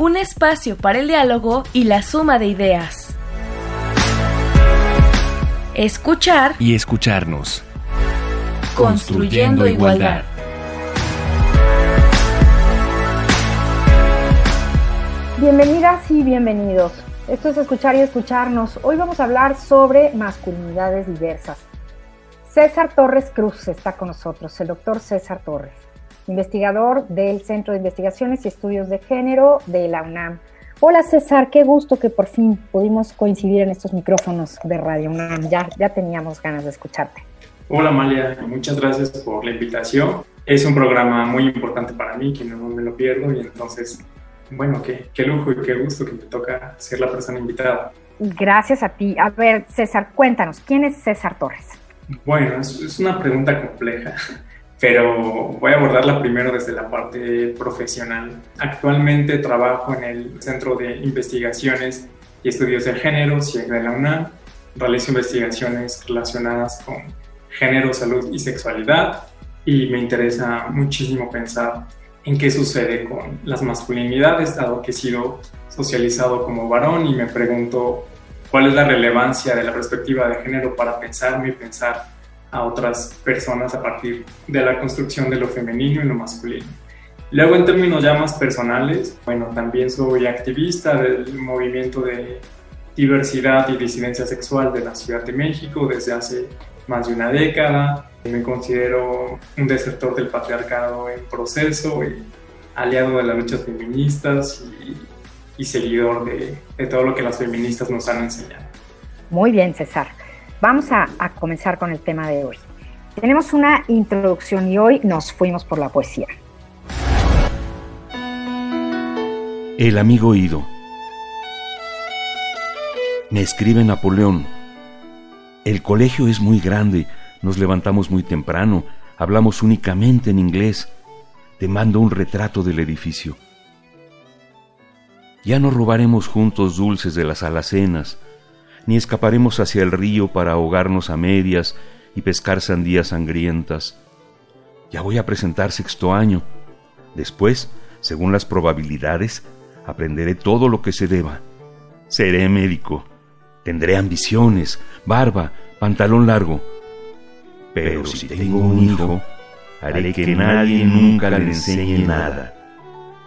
un espacio para el diálogo y la suma de ideas. Escuchar y escucharnos. Construyendo, igualdad. Bienvenidas y bienvenidos. Esto es Escuchar y Escucharnos. Hoy vamos a hablar sobre masculinidades diversas. César Torres Cruz está con nosotros, el doctor César Torres investigador del Centro de Investigaciones y Estudios de Género de la UNAM. Hola César, qué gusto que por fin pudimos coincidir en estos micrófonos de Radio UNAM. Ya, ya teníamos ganas de escucharte. Hola Amalia, muchas gracias por la invitación. Es un programa muy importante para mí, que no me lo pierdo y entonces, bueno, qué, qué lujo y qué gusto que me toca ser la persona invitada. Gracias a ti. A ver, César, cuéntanos, ¿quién es César Torres? Bueno, es, es una pregunta compleja pero voy a abordarla primero desde la parte profesional. Actualmente trabajo en el Centro de Investigaciones y Estudios de Género, CIEG de la UNAM. Realizo investigaciones relacionadas con género, salud y sexualidad y me interesa muchísimo pensar en qué sucede con las masculinidades, dado que he sido socializado como varón y me pregunto cuál es la relevancia de la perspectiva de género para pensarme y pensar a otras personas a partir de la construcción de lo femenino y lo masculino. Luego, en términos ya más personales, bueno, también soy activista del movimiento de diversidad y disidencia sexual de la Ciudad de México desde hace más de una década. Me considero un desertor del patriarcado en proceso y aliado de las luchas feministas y, seguidor de, de todo lo que las feministas nos han enseñado. Muy bien, César. Vamos a, comenzar con el tema de hoy. Tenemos una introducción y hoy nos fuimos por la poesía. El amigo Ido. Me escribe Napoleón. El colegio es muy grande, nos levantamos muy temprano, hablamos únicamente en inglés. Te mando un retrato del edificio. Ya no robaremos juntos dulces de las alacenas, ni escaparemos hacia el río para ahogarnos a medias y pescar sandías sangrientas. Ya voy a presentar sexto año. Después, según las probabilidades, aprenderé todo lo que se deba. Seré médico. Tendré ambiciones, barba, pantalón largo. Pero si tengo un hijo, haré que nadie nunca le enseñe nada.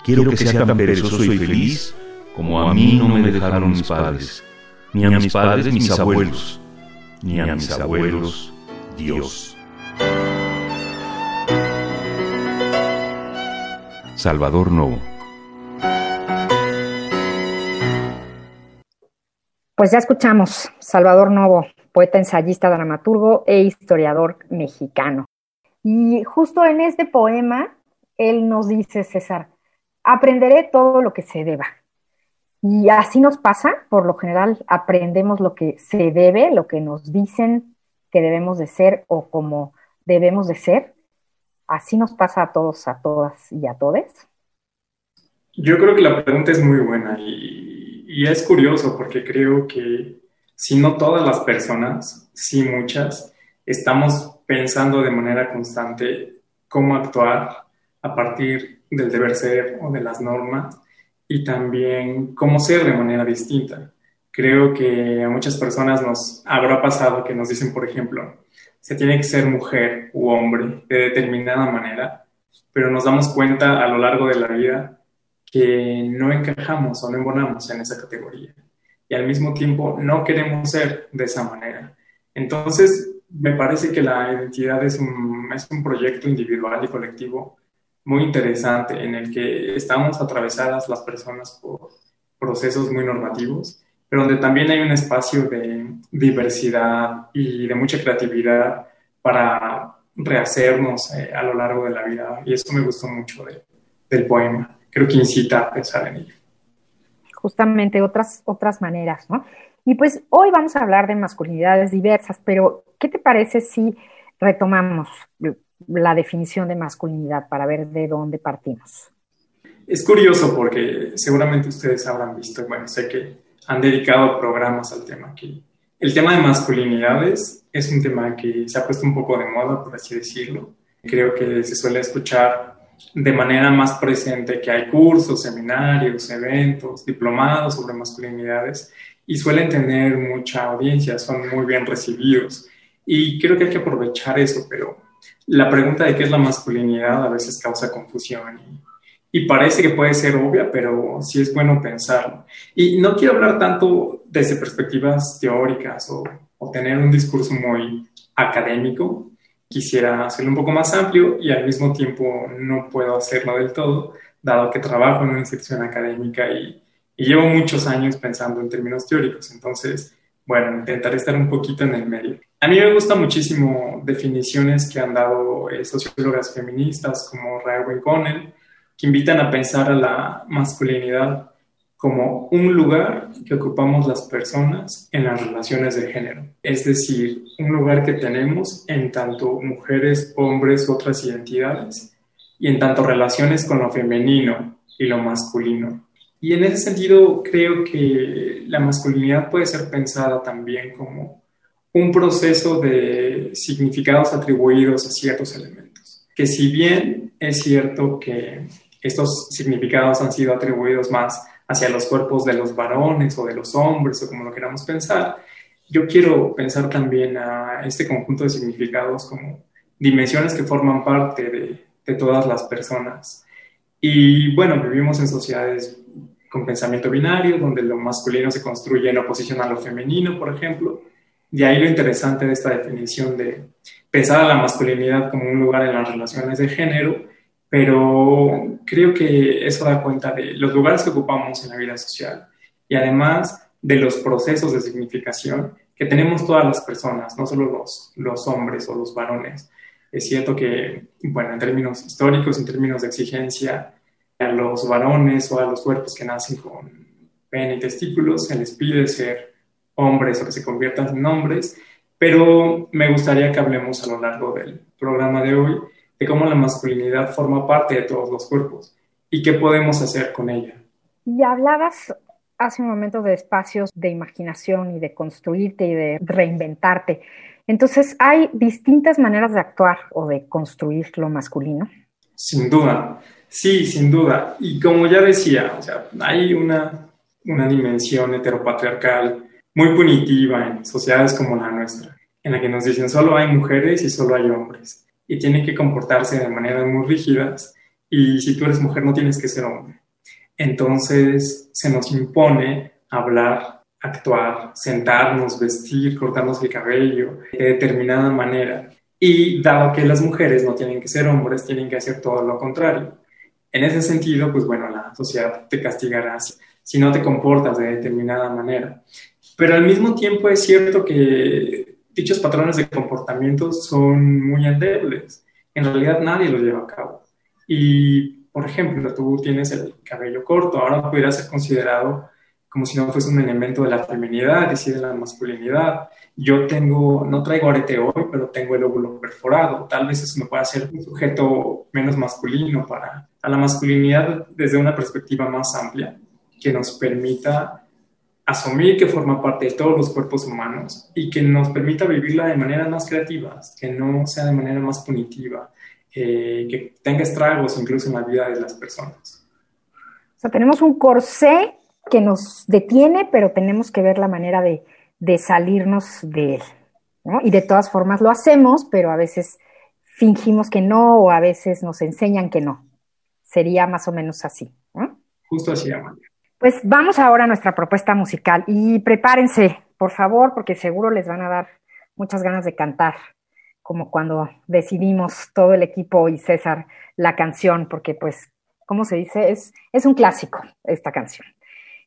Quiero que sea tan perezoso y feliz como a mí no me dejaron mis padres ni a mis padres, mis abuelos, ni a mis abuelos, Dios. Salvador Novo. Pues ya escuchamos, Salvador Novo, poeta, ensayista, dramaturgo e historiador mexicano. Y justo en este poema, él nos dice, César, aprenderé todo lo que se deba. Y así nos pasa, por lo general aprendemos lo que se debe, lo que nos dicen que debemos de ser o como debemos de ser. Así nos pasa a todos, a todas y a todes. Yo creo que la pregunta es muy buena y, y es curioso porque creo que si no todas las personas, sí muchas, estamos pensando de manera constante cómo actuar a partir del deber ser o de las normas y también cómo ser de manera distinta. Creo que a muchas personas nos habrá pasado que nos dicen, por ejemplo, se tiene que ser mujer u hombre de determinada manera, pero nos damos cuenta a lo largo de la vida que no encajamos o no embonamos en esa categoría y al mismo tiempo no queremos ser de esa manera. Entonces, me parece que la identidad es un, es un proyecto individual y colectivo muy interesante en el que estamos atravesadas las personas por procesos muy normativos, pero donde también hay un espacio de diversidad y de mucha creatividad para rehacernos eh, a lo largo de la vida. Y eso me gustó mucho del poema. Creo que incita a pensar en ello. justamente otras, otras maneras, ¿no? Y pues hoy vamos a hablar de masculinidades diversas, pero ¿qué te parece si retomamos la definición de masculinidad para ver de dónde partimos? Es curioso porque seguramente ustedes habrán visto, bueno, sé que han dedicado programas al tema aquí. El tema de masculinidades es un tema que se ha puesto un poco de moda, por así decirlo. Creo que se suele escuchar de manera más presente que hay cursos, seminarios, eventos, diplomados sobre masculinidades y suelen tener mucha audiencia, son muy bien recibidos. Y creo que hay que aprovechar eso, pero la pregunta de qué es la masculinidad a veces causa confusión y, parece que puede ser obvia, pero sí es bueno pensarlo. Y no quiero hablar tanto desde perspectivas teóricas o, o tener un discurso muy académico. Quisiera hacerlo un poco más amplio y al mismo tiempo no puedo hacerlo del todo, dado que trabajo en una institución académica y, y llevo muchos años pensando en términos teóricos. Entonces, bueno, intentaré estar un poquito en el medio. A mí me gustan muchísimo definiciones que han dado eh, sociólogas feministas como Rae Connell, que invitan a pensar a la masculinidad como un lugar que ocupamos las personas en las relaciones de género. Es decir, un lugar que tenemos en tanto mujeres, hombres, otras identidades, y en tanto relaciones con lo femenino y lo masculino. Y en ese sentido, creo que la masculinidad puede ser pensada también como un proceso de significados atribuidos a ciertos elementos. Que si bien es cierto que estos significados han sido atribuidos más hacia los cuerpos de los varones o de los hombres o como lo queramos pensar, yo quiero pensar también a este conjunto de significados como dimensiones que forman parte de, todas las personas. Y bueno, vivimos en sociedades con pensamiento binario, donde lo masculino se construye en oposición a lo femenino, por ejemplo. De ahí lo interesante de esta definición de pensar a la masculinidad como un lugar en las relaciones de género, pero creo que eso da cuenta de los lugares que ocupamos en la vida social y además de los procesos de significación que tenemos todas las personas, no solo los, los hombres o los varones. Es cierto que, bueno, en términos históricos, en términos de exigencia, a los varones o a los cuerpos que nacen con pene y testículos se les pide ser hombres o que se conviertan en hombres, pero me gustaría que hablemos a lo largo del programa de hoy de cómo la masculinidad forma parte de todos los cuerpos y qué podemos hacer con ella. Y hablabas hace un momento de espacios de imaginación y de construirte y de reinventarte. Entonces, ¿hay distintas maneras de actuar o de construir lo masculino? Sin duda. Sí, sin duda. Y como ya decía, o sea, hay una, una dimensión heteropatriarcal muy punitiva en sociedades como la nuestra, en la que nos dicen solo hay mujeres y solo hay hombres, y tienen que comportarse de maneras muy rígidas, y si tú eres mujer no tienes que ser hombre. Entonces se nos impone hablar, actuar, sentarnos, vestir, cortarnos el cabello de determinada manera. Y dado que las mujeres no tienen que ser hombres, tienen que hacer todo lo contrario. En ese sentido, pues bueno, la sociedad te castigará si no te comportas de determinada manera. Pero al mismo tiempo es cierto que dichos patrones de comportamiento son muy endebles. En realidad nadie los lleva a cabo. Y, por ejemplo, tú tienes el cabello corto, ahora podría ser considerado como si no fuese un elemento de la feminidad y sí de la masculinidad. Yo tengo, no traigo arete hoy, pero tengo el óvulo perforado. Tal vez eso me pueda hacer un sujeto menos masculino para la masculinidad desde una perspectiva más amplia que nos permita asumir que forma parte de todos los cuerpos humanos y que nos permita vivirla de manera más creativa, que no sea de manera más punitiva, eh, que tenga estragos incluso en la vida de las personas. O sea, tenemos un corsé que nos detiene, pero tenemos que ver la manera de, de salirnos de él. ¿no? Y de todas formas lo hacemos, pero a veces fingimos que no o a veces nos enseñan que no. Sería más o menos así. Justo así, Amalia. Pues vamos ahora a nuestra propuesta musical y prepárense, por favor, porque seguro les van a dar muchas ganas de cantar, como cuando decidimos todo el equipo y César la canción, porque pues, ¿cómo se dice? Es, es un clásico esta canción.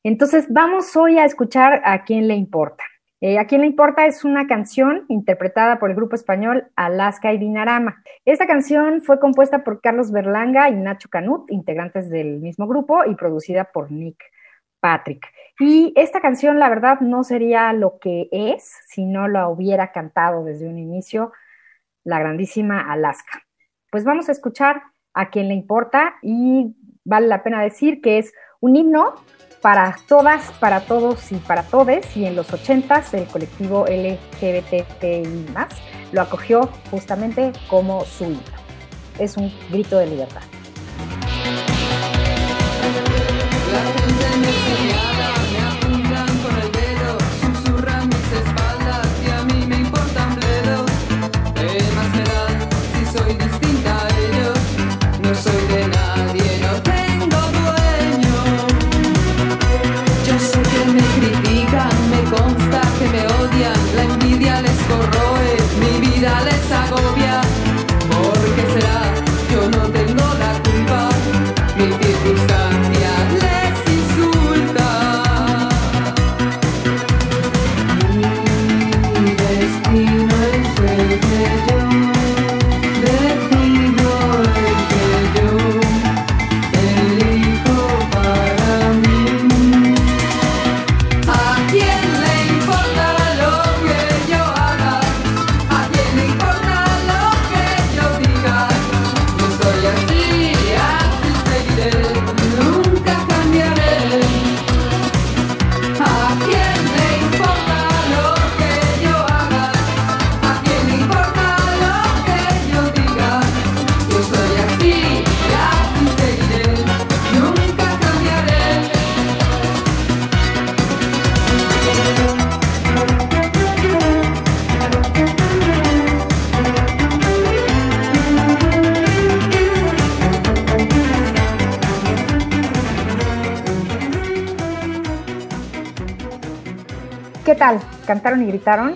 Entonces, vamos hoy a escuchar a quién le importa. Eh, a quién le importa es una canción interpretada por el grupo español Alaska y Dinarama. Esta canción fue compuesta por Carlos Berlanga y Nacho Canut, integrantes del mismo grupo, y producida por Nick Patrick. Y esta canción, la verdad, no sería lo que es si no la hubiera cantado desde un inicio la grandísima Alaska. Pues vamos a escuchar a quien le importa y vale la pena decir que es un himno para todas, para todos y para todes. Y en los ochentas el colectivo LGBTI lo acogió justamente como su himno. Es un grito de libertad. Cantaron y gritaron,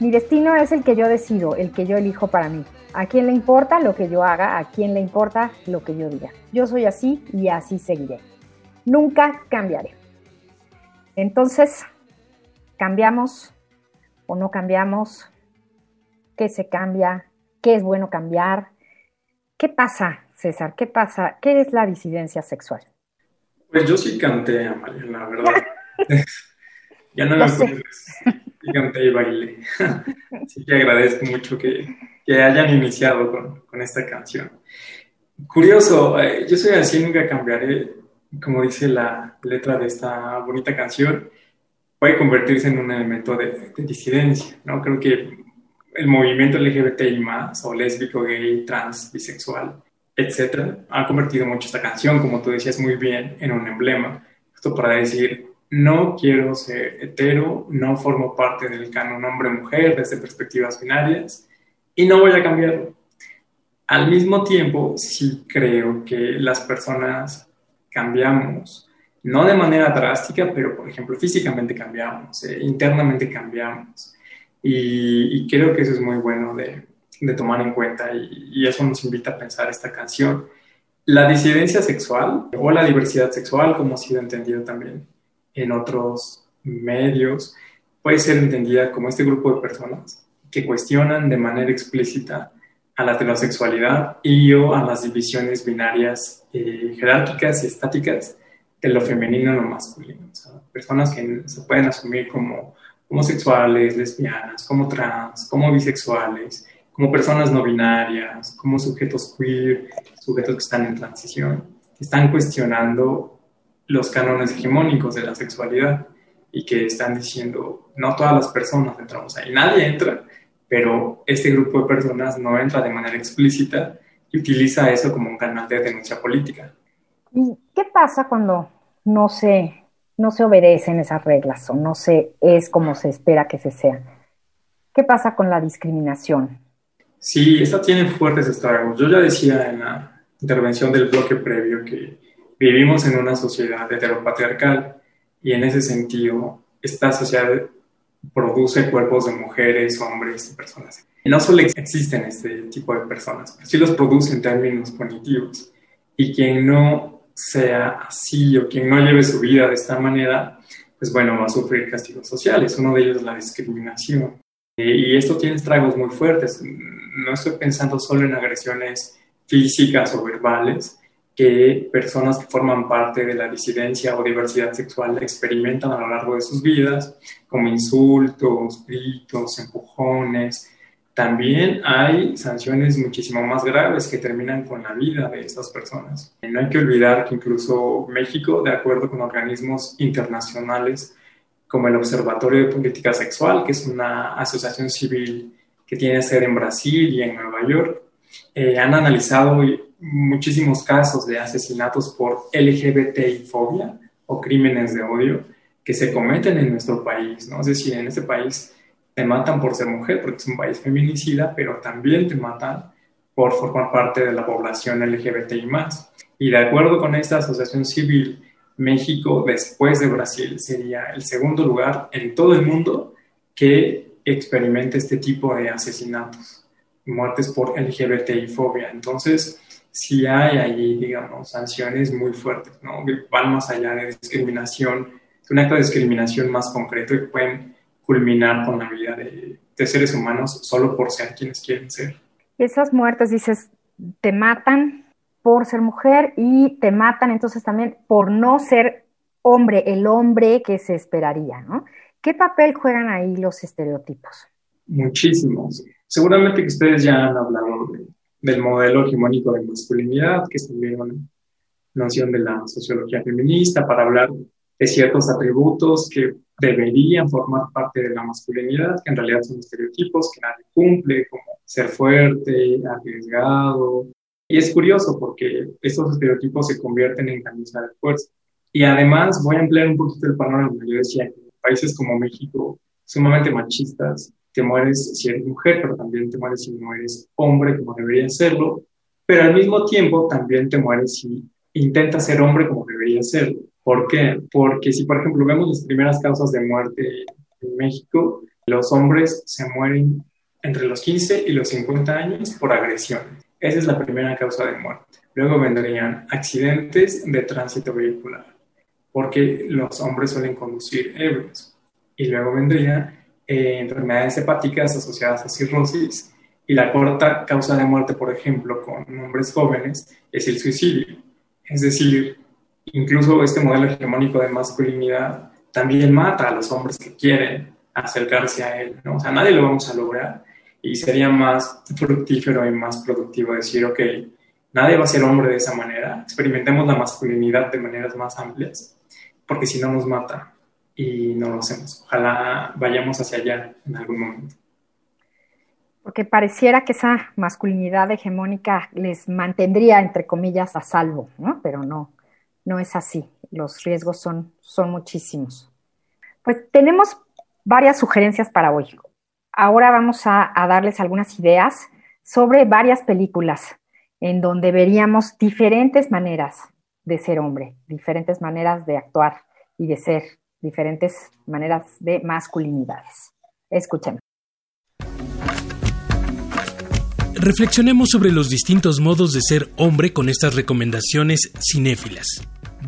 mi destino es el que yo decido, el que yo elijo para mí. ¿A quién le importa lo que yo haga? ¿A quién le importa lo que yo diga? Yo soy así y así seguiré. Nunca cambiaré. Entonces, ¿cambiamos o no cambiamos? ¿Qué se cambia? ¿Qué es bueno cambiar? ¿Qué pasa, César? ¿Qué pasa? ¿Qué es la disidencia sexual? Pues yo sí canté, Amalia, la verdad. Ya no me y canté y bailé. Así que agradezco mucho que, que hayan iniciado con, con, esta canción. Curioso, eh, yo soy así, nunca cambiaré, como dice la letra de esta bonita canción, puede convertirse en un elemento de, de disidencia, ¿no? Creo que el movimiento LGBTI más, o lésbico, gay, trans, bisexual, etcétera, ha convertido mucho esta canción, como tú decías muy bien, en un emblema. Esto para decir, no quiero ser hetero, no formo parte del canon hombre-mujer desde perspectivas binarias y no voy a cambiarlo. Al mismo tiempo, sí creo que las personas cambiamos, no de manera drástica, pero por ejemplo físicamente cambiamos, eh, internamente cambiamos. Y, creo que eso es muy bueno de, tomar en cuenta y, y eso nos invita a pensar esta canción. La disidencia sexual o la diversidad sexual, como ha sido entendido también, en otros medios, puede ser entendida como este grupo de personas que cuestionan de manera explícita a la heterosexualidad y o a las divisiones binarias eh, jerárquicas y estáticas de lo femenino y lo masculino. personas que se pueden asumir como homosexuales, lesbianas, como trans, como bisexuales, como personas no binarias, como sujetos queer, sujetos que están en transición, que están cuestionando los cánones hegemónicos de la sexualidad y que están diciendo, no todas las personas entramos ahí, nadie entra, pero este grupo de personas no entra de manera explícita y utiliza eso como un canal de denuncia política. ¿Y qué pasa cuando no se, no se obedecen esas reglas o no se es como se espera que se sea? ¿Qué pasa con la discriminación? Sí, esta tiene fuertes estragos. Yo ya decía en la intervención del bloque previo que vivimos en una sociedad heteropatriarcal y en ese sentido esta sociedad produce cuerpos de mujeres, hombres y personas. No solo existen este tipo de personas, pero sí los produce en términos cognitivos. Y quien no sea así o quien no lleve su vida de esta manera, pues bueno, va a sufrir castigos sociales. Uno de ellos es la discriminación. Y esto tiene estragos muy fuertes. No estoy pensando solo en agresiones físicas o verbales, que personas que forman parte de la disidencia o diversidad sexual experimentan a lo largo de sus vidas, como insultos, gritos, empujones. También hay sanciones muchísimo más graves que terminan con la vida de estas personas. No hay que olvidar que incluso México, de acuerdo con organismos internacionales como el Observatorio de Política Sexual, que es una asociación civil que tiene sede en Brasil y en Nueva York, eh, han analizado muchísimos casos de asesinatos por LGBTI-fobia o crímenes de odio que se cometen en nuestro país, ¿no? Es decir, en este país te matan por ser mujer, porque es un país feminicida, pero también te matan por formar parte de la población LGBTI más. Y de acuerdo con esta asociación civil, México, después de Brasil, sería el segundo lugar en todo el mundo que experimente este tipo de asesinatos, muertes por LGBTI-fobia. Entonces, sí hay allí, digamos, sanciones muy fuertes, ¿no? Que van más allá de discriminación, un acto de discriminación más concreto y pueden culminar con la vida de, de seres humanos solo por ser quienes quieren ser. Esas muertes, dices, te matan por ser mujer y te matan entonces también por no ser hombre, el hombre que se esperaría, ¿no? ¿Qué papel juegan ahí los estereotipos? Muchísimos. Seguramente que ustedes ya han hablado del modelo hegemónico de masculinidad, que es también una noción de la sociología feminista, para hablar de ciertos atributos que deberían formar parte de la masculinidad, que en realidad son estereotipos que nadie cumple, como ser fuerte, arriesgado. Y es curioso porque estos estereotipos se convierten en camisa de fuerza. Y además voy a ampliar un poquito el panorama. Yo decía que países como México, sumamente machistas, te mueres si eres mujer, pero también te mueres si no eres hombre, como debería serlo. Pero al mismo tiempo también te mueres si intentas ser hombre como debería serlo. ¿Por qué? Porque si, por ejemplo, vemos las primeras causas de muerte en México, los hombres se mueren entre los 15 y los 50 años por agresión. Esa es la primera causa de muerte. Luego vendrían accidentes de tránsito vehicular, porque los hombres suelen conducir ebrios. Y luego vendrían eh, enfermedades hepáticas asociadas a cirrosis. Y la cuarta causa de muerte, por ejemplo, con hombres jóvenes, es el suicidio. Es decir, incluso este modelo hegemónico de masculinidad también mata a los hombres que quieren acercarse a él, ¿no? O sea, nadie lo vamos a lograr y sería más fructífero y más productivo decir, ok, nadie va a ser hombre de esa manera, experimentemos la masculinidad de maneras más amplias, porque si no nos mata y no lo hacemos. Ojalá vayamos hacia allá en algún momento. Porque pareciera que esa masculinidad hegemónica les mantendría, entre comillas, a salvo, ¿no? Pero no, no es así. Los riesgos son, son muchísimos. Pues tenemos varias sugerencias para hoy. Ahora vamos a, darles algunas ideas sobre varias películas en donde veríamos diferentes maneras de ser hombre, diferentes maneras de actuar y de ser, diferentes maneras de masculinidades. Escuchen. Reflexionemos sobre los distintos modos de ser hombre con estas recomendaciones cinéfilas.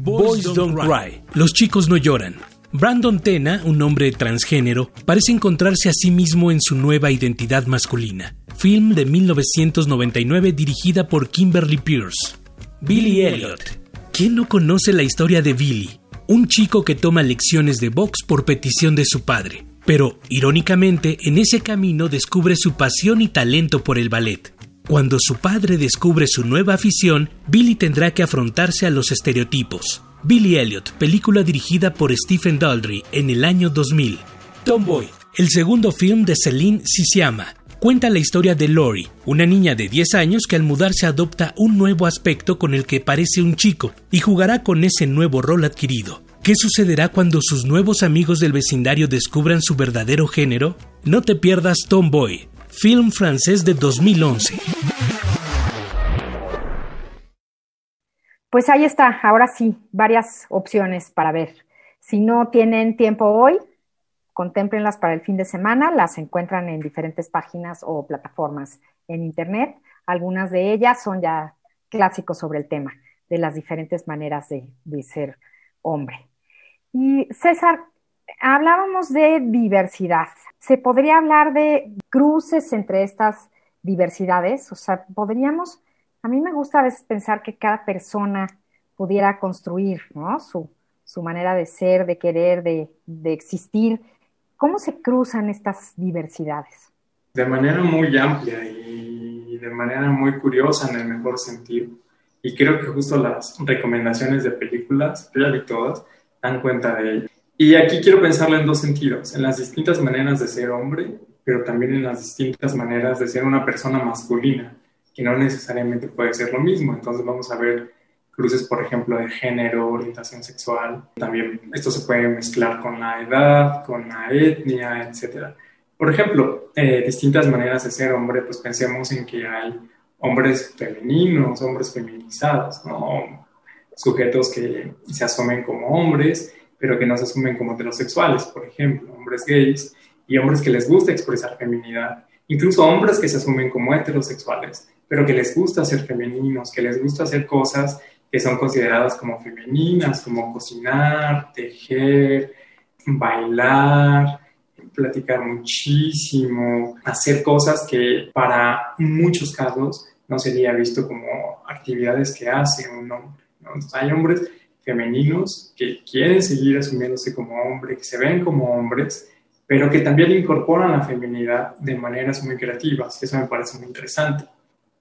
Boys Don't Cry. Los chicos no lloran. Brandon Tena, un hombre transgénero, parece encontrarse a sí mismo en su nueva identidad masculina. Film de 1999 dirigida por Kimberly Pierce. Billy Elliot. ¿Quién no conoce la historia de Billy? Un chico que toma lecciones de box por petición de su padre. Pero, irónicamente, en ese camino descubre su pasión y talento por el ballet. Cuando su padre descubre su nueva afición, Billy tendrá que afrontarse a los estereotipos. Billy Elliot, película dirigida por Stephen Daldry en el año 2000. Tomboy, el segundo film de Celine Sisiama, cuenta la historia de Lori, una niña de 10 años que al mudarse adopta un nuevo aspecto con el que parece un chico y jugará con ese nuevo rol adquirido. ¿Qué sucederá cuando sus nuevos amigos del vecindario descubran su verdadero género? No te pierdas Tomboy, film francés de 2011. Pues ahí está, ahora sí, varias opciones para ver. Si no tienen tiempo hoy, contémplenlas para el fin de semana, las encuentran en diferentes páginas o plataformas en Internet. Algunas de ellas son ya clásicos sobre el tema de las diferentes maneras de, de ser hombre. Y César, hablábamos de diversidad. ¿Se podría hablar de cruces entre estas diversidades? O sea, podríamos A mí me gusta a veces pensar que cada persona pudiera construir ¿no? su, su manera de ser, de querer, de, de existir. ¿Cómo se cruzan estas diversidades? De manera muy amplia y de manera muy curiosa en el mejor sentido. Y creo que justo las recomendaciones de películas, ya vi todas, dan cuenta de ello. Y aquí quiero pensarlo en dos sentidos, en las distintas maneras de ser hombre, pero también en las distintas maneras de ser una persona masculina, que no necesariamente puede ser lo mismo. Entonces vamos a ver cruces, por ejemplo, de género, orientación sexual. También esto se puede mezclar con la edad, con la etnia, etc. Por ejemplo, eh, distintas maneras de ser hombre, pues pensemos en que hay hombres femeninos, hombres feminizados, ¿no? sujetos que se asumen como hombres, pero que no se asumen como heterosexuales, por ejemplo, hombres gays y hombres que les gusta expresar feminidad, incluso hombres que se asumen como heterosexuales, pero que les gusta ser femeninos, que les gusta hacer cosas que son consideradas como femeninas, como cocinar, tejer, bailar, platicar muchísimo, hacer cosas que para muchos casos no sería visto como actividades que hace un hombre. hay hombres femeninos que quieren seguir asumiéndose como hombres, que se ven como hombres, pero que también incorporan la feminidad de maneras muy creativas, eso me parece muy interesante.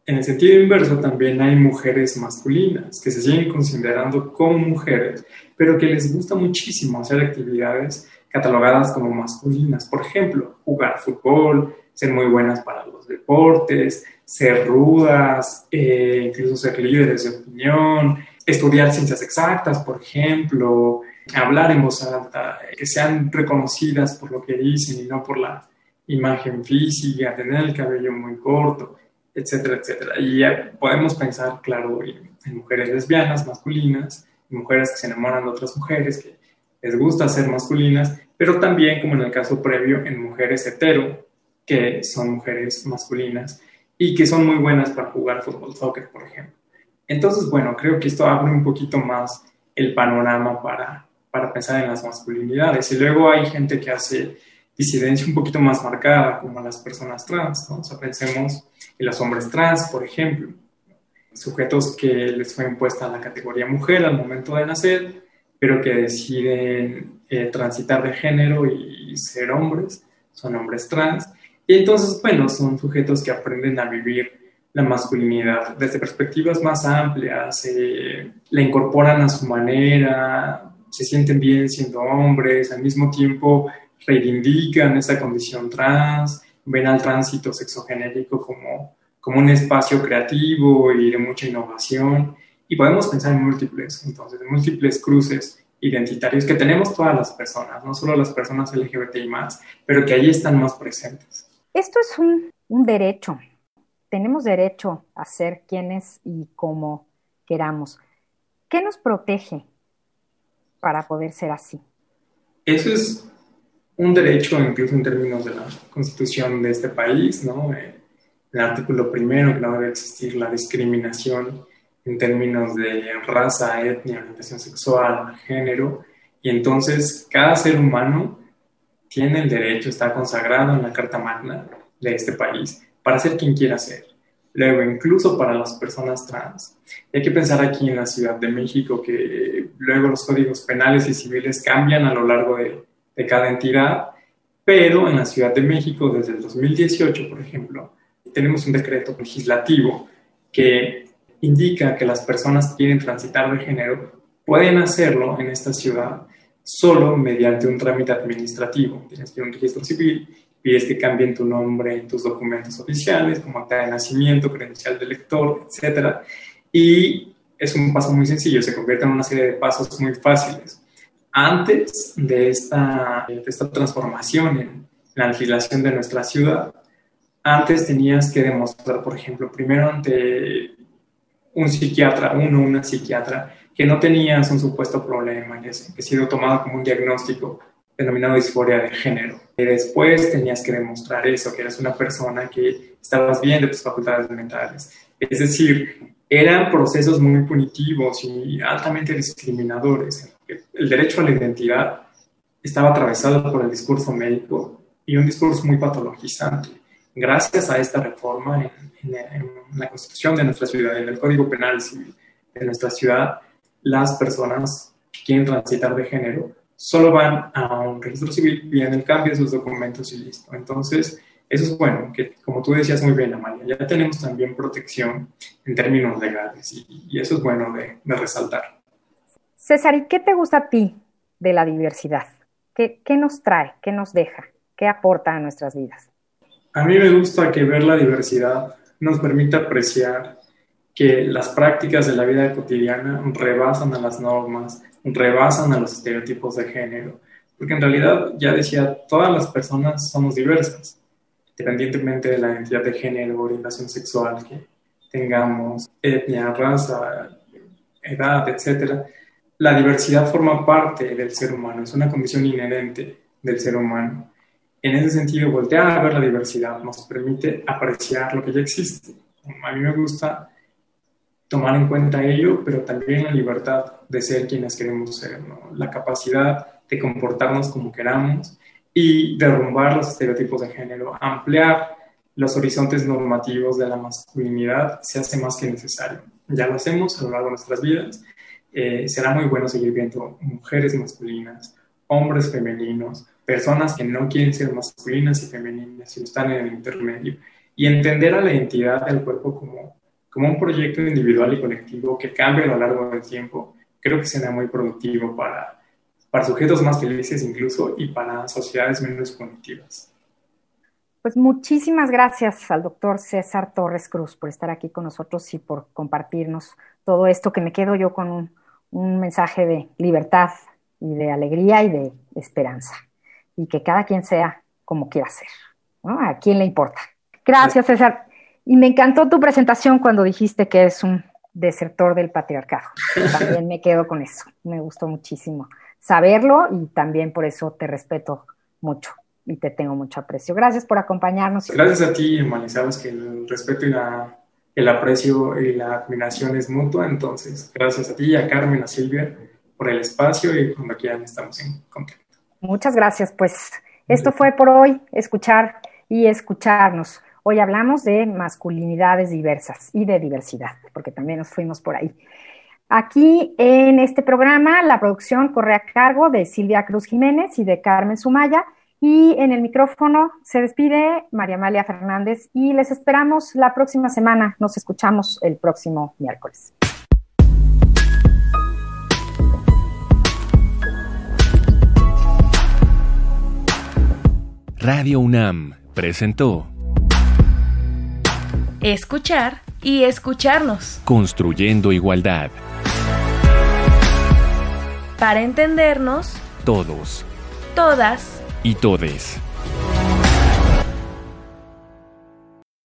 En el sentido inverso, también hay mujeres masculinas que se siguen considerando como mujeres, pero que les gusta muchísimo hacer actividades catalogadas como masculinas. Por ejemplo, jugar fútbol, ser muy buenas para los deportes, ser rudas, eh, incluso ser líderes de opinión, estudiar ciencias exactas, por ejemplo, hablar en voz alta, que sean reconocidas por lo que dicen y no por la imagen física, tener el cabello muy corto, etcétera, etcétera. Y podemos pensar, claro, en, mujeres lesbianas, masculinas, mujeres que se enamoran de otras mujeres, que les gusta ser masculinas, pero también, como en el caso previo, en mujeres hetero, que son mujeres masculinas y que son muy buenas para jugar fútbol, soccer, por ejemplo. Entonces, bueno, creo que esto abre un poquito más el panorama para, para pensar en las masculinidades. Y luego hay gente que hace disidencia un poquito más marcada, como las personas trans, ¿no? O pensemos en los hombres trans, por ejemplo, sujetos que les fue impuesta la categoría mujer al momento de nacer, pero que deciden eh, transitar de género y ser hombres, son hombres trans. Y entonces, bueno, son sujetos que aprenden a vivir la masculinidad desde perspectivas más amplias, eh, la incorporan a su manera, se sienten bien siendo hombres, al mismo tiempo reivindican esa condición trans, ven al tránsito sexogenérico como, como un espacio creativo y de mucha innovación. Y podemos pensar en múltiples, entonces, en múltiples cruces identitarios que tenemos todas las personas, no solo las personas LGBTI más, pero que ahí están más presentes. Esto es un, un derecho, tenemos derecho a ser quienes y como queramos. ¿Qué nos protege para poder ser así? Eso es un derecho, incluso en términos de la constitución de este país, ¿no? Eh, el artículo primero, que no debe existir la discriminación en términos de raza, etnia, orientación sexual, género, y entonces cada ser humano tiene el derecho, está consagrado en la Carta Magna de este país, para ser quien quiera ser. Luego, incluso para las personas trans. hay que pensar aquí en la Ciudad de México que luego los códigos penales y civiles cambian a lo largo de, de cada entidad, pero en la Ciudad de México desde el 2018, por ejemplo, tenemos un decreto legislativo que indica que las personas que quieren transitar de género pueden hacerlo en esta ciudad solo mediante un trámite administrativo. Tienes que ir a un registro civil pides que cambien tu nombre en tus documentos oficiales, como acta de nacimiento, credencial de lector, etc. Y es un paso muy sencillo, se convierte en una serie de pasos muy fáciles. Antes de esta, de esta transformación en la legislación de nuestra ciudad, antes tenías que demostrar, por ejemplo, primero ante un psiquiatra, uno una psiquiatra, que no tenías un supuesto problema, que ha sido tomado como un diagnóstico denominado disforia de género. Y después tenías que demostrar eso, que eras una persona que estabas bien de tus facultades mentales. Es decir, eran procesos muy punitivos y altamente discriminadores. El derecho a la identidad estaba atravesado por el discurso médico y un discurso muy patologizante, gracias a esta reforma en, la constitución de nuestra ciudad, en el Código Penal Civil de nuestra ciudad, las personas que quieren transitar de género solo van a un registro civil, piden el cambio de sus documentos y listo. Entonces, eso es bueno, que como tú decías muy bien, Amalia, ya tenemos también protección en términos legales y, eso es bueno de, de, resaltar. César, ¿y qué te gusta a ti de la diversidad? ¿Qué, ¿Qué nos trae? ¿Qué nos deja? ¿Qué aporta a nuestras vidas? A mí me gusta que ver la diversidad nos permite apreciar que las prácticas de la vida cotidiana rebasan a las normas, rebasan a los estereotipos de género, porque en realidad, ya decía, todas las personas somos diversas, independientemente de la identidad de género, orientación sexual que tengamos, etnia, raza, edad, etc. La diversidad forma parte del ser humano, es una condición inherente del ser humano. En ese sentido, voltear a ver la diversidad nos permite apreciar lo que ya existe. A mí me gusta tomar en cuenta ello, pero también la libertad de ser quienes queremos ser, la capacidad de comportarnos como queramos y derrumbar los estereotipos de género, ampliar los horizontes normativos de la masculinidad se hace más que necesario. Ya lo hacemos a lo largo de nuestras vidas. Eh, será muy bueno seguir viendo mujeres masculinas, hombres femeninos, personas que no quieren ser masculinas y femeninas, sino están en el intermedio, y entender a la identidad del cuerpo como como un proyecto individual y colectivo que cambie a lo largo del tiempo, creo que será muy productivo para, para sujetos más felices incluso y para sociedades menos punitivas. Pues muchísimas gracias al doctor César Torres Cruz por estar aquí con nosotros y por compartirnos todo esto, que me quedo yo con un, un mensaje de libertad y de alegría y de esperanza. Y que cada quien sea como quiera ser. ¿no? ¿A quién le importa? Gracias, César. Y me encantó tu presentación cuando dijiste que eres un desertor del patriarcado. También me quedo con eso. Me gustó muchísimo saberlo y también por eso te respeto mucho y te tengo mucho aprecio. Gracias por acompañarnos. Gracias a ti, Emily. Sabes que el respeto y la, el aprecio y la admiración es mutua. Entonces, gracias a ti y a Carmen, a Silvia por el espacio y cuando quieran estamos en contacto. Muchas gracias. Pues esto fue por hoy, escuchar y escucharnos. Hoy hablamos de masculinidades diversas y de diversidad, porque también nos fuimos por ahí. Aquí en este programa la producción corre a cargo de Silvia Cruz Jiménez y de Carmen Sumaya y en el micrófono se despide María Amalia Fernández y les esperamos la próxima semana. Nos escuchamos el próximo miércoles. Radio UNAM presentó Escuchar y escucharnos. Construyendo igualdad. Para entendernos. Todos. Todas. Y todes.